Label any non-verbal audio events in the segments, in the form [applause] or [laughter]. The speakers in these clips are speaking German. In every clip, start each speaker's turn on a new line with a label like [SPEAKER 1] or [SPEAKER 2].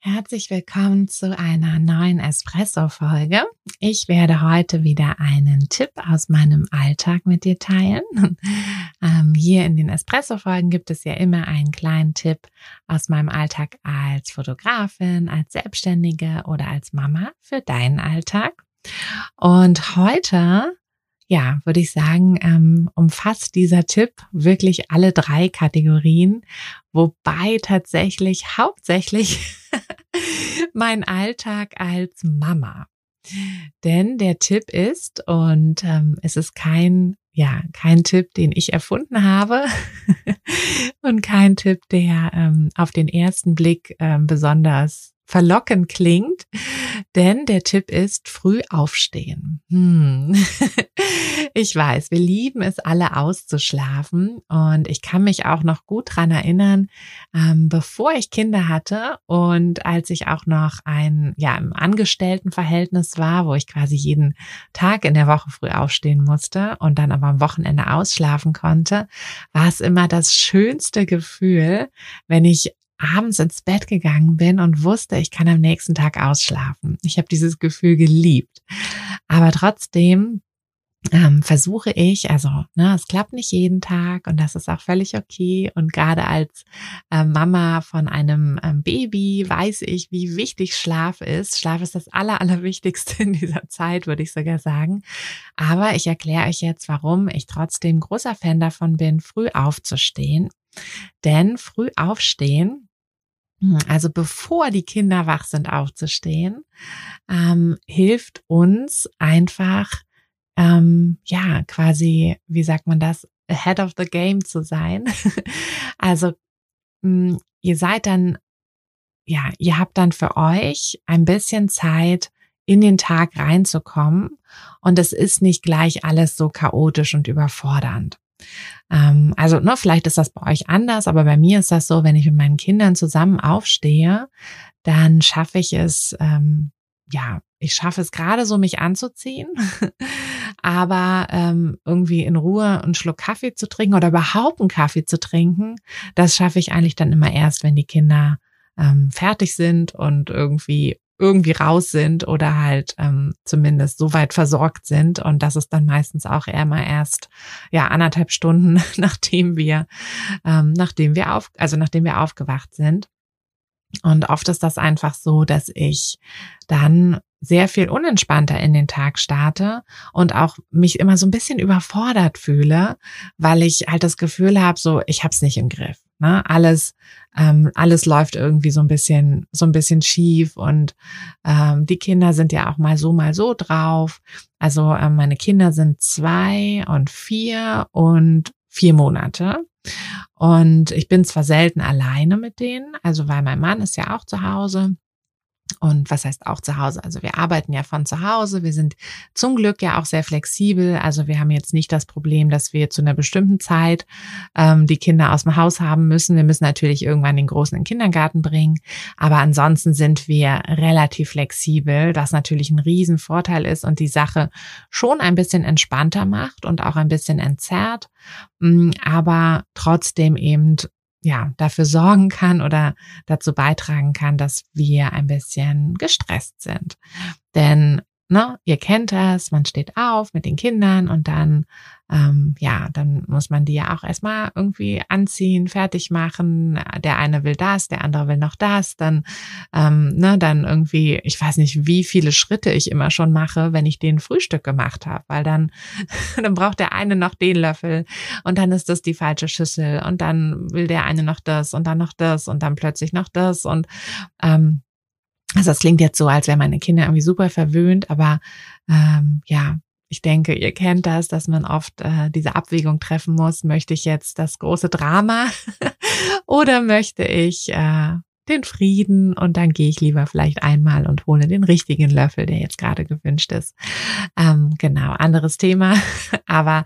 [SPEAKER 1] Herzlich willkommen zu einer neuen Espresso-Folge. Ich werde heute wieder einen Tipp aus meinem Alltag mit dir teilen. [laughs] Ähm, hier in den Espresso-Folgen gibt es ja immer einen kleinen Tipp aus meinem Alltag als Fotografin, als Selbstständige oder als Mama für deinen Alltag. Und heute ja, würde ich sagen, ähm, umfasst dieser Tipp wirklich alle drei Kategorien, wobei tatsächlich hauptsächlich [laughs] mein Alltag als Mama. Denn der Tipp ist, und ähm, es ist kein, ja, kein Tipp, den ich erfunden habe [laughs] und kein Tipp, der ähm, auf den ersten Blick ähm, besonders verlockend klingt, denn der Tipp ist früh aufstehen. Hm. [laughs] Ich weiß, wir lieben es alle auszuschlafen und ich kann mich auch noch gut dran erinnern, ähm, bevor ich Kinder hatte und als ich auch noch ein, ja, im Angestelltenverhältnis war, wo ich quasi jeden Tag in der Woche früh aufstehen musste und dann aber am Wochenende ausschlafen konnte, war es immer das schönste Gefühl, wenn ich abends ins Bett gegangen bin und wusste, ich kann am nächsten Tag ausschlafen. Ich habe dieses Gefühl geliebt. Aber trotzdem ähm, versuche ich, also ne, es klappt nicht jeden Tag und das ist auch völlig okay. Und gerade als äh, Mama von einem ähm, Baby weiß ich, wie wichtig Schlaf ist. Schlaf ist das Aller, Allerwichtigste in dieser Zeit, würde ich sogar sagen. Aber ich erkläre euch jetzt, warum ich trotzdem großer Fan davon bin, früh aufzustehen. Denn früh aufstehen also bevor die Kinder wach sind, aufzustehen, ähm, hilft uns einfach, ähm, ja, quasi, wie sagt man das, ahead of the game zu sein. [laughs] also mh, hm, ihr seid dann, ja, ihr habt dann für euch ein bisschen Zeit, in den Tag reinzukommen und es ist nicht gleich alles so chaotisch und überfordernd. Ähm, also, ne, vielleicht ist das bei euch anders, aber bei mir ist das so, wenn ich mit meinen Kindern zusammen aufstehe, dann schaffe ich es, ähm, ja, ich schaffe es gerade so, mich anzuziehen, [laughs] aber ähm, irgendwie in Ruhe einen Schluck Kaffee zu trinken oder überhaupt einen Kaffee zu trinken, das schaffe ich eigentlich dann immer erst, wenn die Kinder ähm, fertig sind und irgendwie irgendwie raus sind oder halt ähm, zumindest so weit versorgt sind. Und das ist dann meistens auch eher mal erst ja anderthalb Stunden, [laughs] nachdem wir, ähm, nachdem wir auf, also nachdem wir aufgewacht sind. Und oft ist das einfach so, dass ich dann sehr viel unentspannter in den Tag starte und auch mich immer so ein bisschen überfordert fühle, weil ich halt das Gefühl habe, so ich habe es nicht im Griff. Ne? Alles, ähm, alles läuft irgendwie so ein bisschen, so ein bisschen schief und ähm, die Kinder sind ja auch mal so, mal so drauf. Also ähm, meine Kinder sind zwei und vier und vier Monate. Und ich bin zwar selten alleine mit denen, also weil mein Mann ist ja auch zu Hause. Und was heißt auch zu Hause? Also wir arbeiten ja von zu Hause. Wir sind zum Glück ja auch sehr flexibel. Also wir haben jetzt nicht das Problem, dass wir zu einer bestimmten Zeit ähm, die Kinder aus dem Haus haben müssen. Wir müssen natürlich irgendwann den Großen in den Kindergarten bringen. Aber ansonsten sind wir relativ flexibel, was natürlich ein Riesenvorteil ist und die Sache schon ein bisschen entspannter macht und auch ein bisschen entzerrt. Mm, aber trotzdem eben ja, dafür sorgen kann oder dazu beitragen kann, dass wir ein bisschen gestresst sind. Denn ne, ihr kennt das, man steht auf mit den Kindern und dann, ähm, ja, dann muss man die ja auch erstmal irgendwie anziehen, fertig machen. Der eine will das, der andere will noch das. Dann, ähm, ne, dann irgendwie, ich weiß nicht, wie viele Schritte ich immer schon mache, wenn ich den Frühstück gemacht habe, weil dann, [laughs] dann braucht der eine noch den Löffel und dann ist das die falsche Schüssel und dann will der eine noch das und dann noch das und dann plötzlich noch das und ähm, also das klingt jetzt so, als wären meine Kinder irgendwie super verwöhnt, aber ähm, ja, ich denke, ihr kennt das, dass man oft äh, diese Abwägung treffen muss. Möchte ich jetzt das große Drama [laughs] oder möchte ich äh, den Frieden und dann gehe ich lieber vielleicht einmal und hole den richtigen Löffel, der jetzt gerade gewünscht ist. Ähm, genau, anderes Thema. [laughs] Aber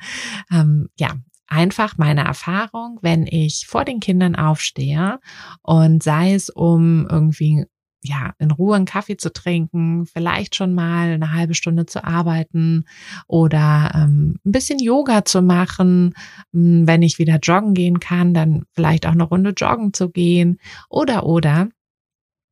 [SPEAKER 1] ähm, ja, einfach meine Erfahrung, wenn ich vor den Kindern aufstehe und sei es um irgendwie ja, in Ruhe einen Kaffee zu trinken, vielleicht schon mal eine halbe Stunde zu arbeiten oder ähm, ein bisschen Yoga zu machen, hm, wenn ich wieder joggen gehen kann, dann vielleicht auch eine Runde joggen zu gehen oder oder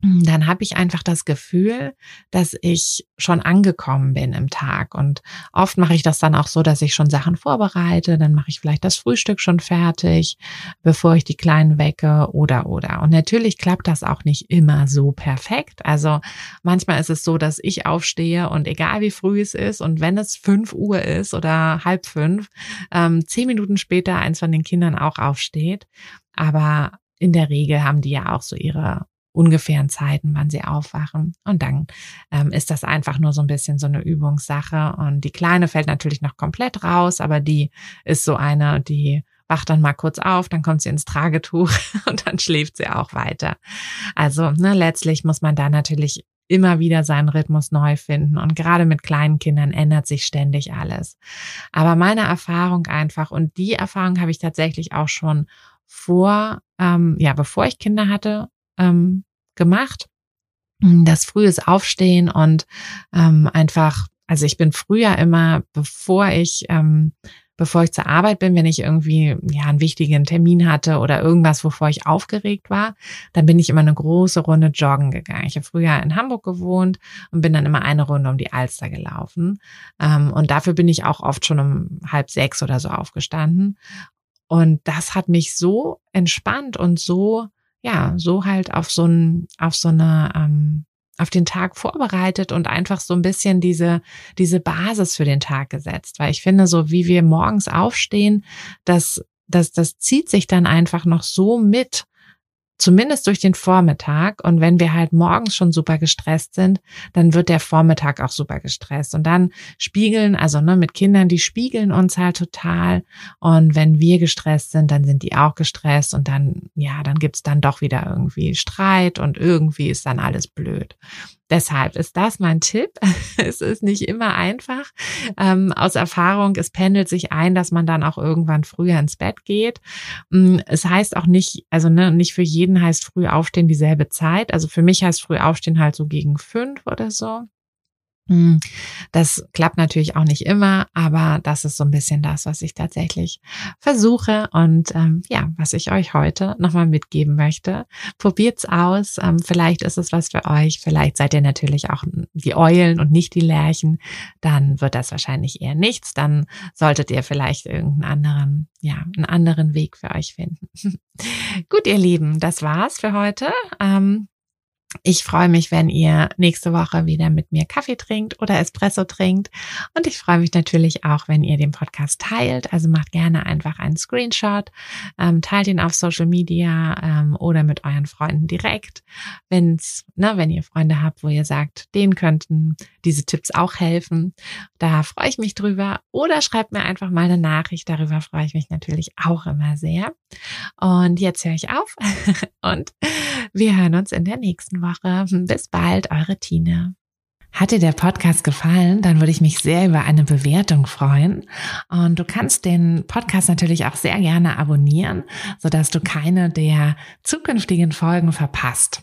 [SPEAKER 1] dann habe ich einfach das Gefühl, dass ich schon angekommen bin im Tag. Und oft mache ich das dann auch so, dass ich schon Sachen vorbereite. Dann mache ich vielleicht das Frühstück schon fertig, bevor ich die Kleinen wecke oder oder. Und natürlich klappt das auch nicht immer so perfekt. Also manchmal ist es so, dass ich aufstehe und egal wie früh es ist und wenn es fünf Uhr ist oder halb fünf, ähm, zehn Minuten später eins von den Kindern auch aufsteht. Aber in der Regel haben die ja auch so ihre ungefähren Zeiten, wann sie aufwachen. Und dann ähm, ist das einfach nur so ein bisschen so eine Übungssache. Und die Kleine fällt natürlich noch komplett raus, aber die ist so eine, die wacht dann mal kurz auf, dann kommt sie ins Tragetuch [laughs] und dann schläft sie auch weiter. Also ne, letztlich muss man da natürlich immer wieder seinen Rhythmus neu finden. Und gerade mit kleinen Kindern ändert sich ständig alles. Aber meine Erfahrung einfach, und die Erfahrung habe ich tatsächlich auch schon vor, ähm, ja, bevor ich Kinder hatte, ähm, gemacht. Das frühes Aufstehen und ähm, einfach, also ich bin früher immer, bevor ich ähm, bevor ich zur Arbeit bin, wenn ich irgendwie ja einen wichtigen Termin hatte oder irgendwas, wovor ich aufgeregt war, dann bin ich immer eine große Runde joggen gegangen. Ich habe früher in Hamburg gewohnt und bin dann immer eine Runde um die Alster gelaufen. Ähm, und dafür bin ich auch oft schon um halb sechs oder so aufgestanden. Und das hat mich so entspannt und so ja, so halt auf so ein, auf so eine, ähm, auf den Tag vorbereitet und einfach so ein bisschen diese, diese Basis für den Tag gesetzt. Weil ich finde, so wie wir morgens aufstehen, das, das, das zieht sich dann einfach noch so mit zumindest durch den Vormittag. Und wenn wir halt morgens schon super gestresst sind, dann wird der Vormittag auch super gestresst. Und dann spiegeln, also ne, mit Kindern, die spiegeln uns halt total. Und wenn wir gestresst sind, dann sind die auch gestresst. Und dann, ja, dann gibt's dann doch wieder irgendwie Streit und irgendwie ist dann alles blöd. Deshalb ist das mein Tipp. [laughs] Es ist nicht immer einfach. Ähm, aus Erfahrung, es pendelt sich ein, dass man dann auch irgendwann früher ins Bett geht. Mm, es heißt auch nicht, also ne, nicht für jeden heißt früh aufstehen dieselbe Zeit. Also für mich heißt früh aufstehen halt so gegen fünf oder so. Hm, das klappt natürlich auch nicht immer, aber das ist so ein bisschen das, was ich tatsächlich versuche und ähm, ja, was ich euch heute nochmal mitgeben möchte. Probiert's aus. Ähm, vielleicht ist es was für euch. Vielleicht seid ihr natürlich auch die Eulen und nicht die Lerchen. Dann wird das wahrscheinlich eher nichts. Dann solltet ihr vielleicht irgendeinen anderen, ja, einen anderen Weg für euch finden. [laughs] Gut, ihr Lieben, das war's für heute. Ähm, ich freue mich, wenn ihr nächste Woche wieder mit mir Kaffee trinkt oder Espresso trinkt. Und ich freue mich natürlich auch, wenn ihr den Podcast teilt. Also macht gerne einfach einen Screenshot, ähm, teilt ihn auf Social Media ähm, oder mit euren Freunden direkt. Wenn's, ne, wenn ihr Freunde habt, wo ihr sagt, denen könnten diese Tipps auch helfen. Da freue ich mich drüber. Oder schreibt mir einfach mal eine Nachricht. Darüber freue ich mich natürlich auch immer sehr. Und jetzt höre ich auf [laughs] und wir hören uns in der nächsten Woche. Bis bald, eure Tina. Hat dir der Podcast gefallen, dann würde ich mich sehr über eine Bewertung freuen. Und du kannst den Podcast natürlich auch sehr gerne abonnieren, sodass du keine der zukünftigen Folgen verpasst.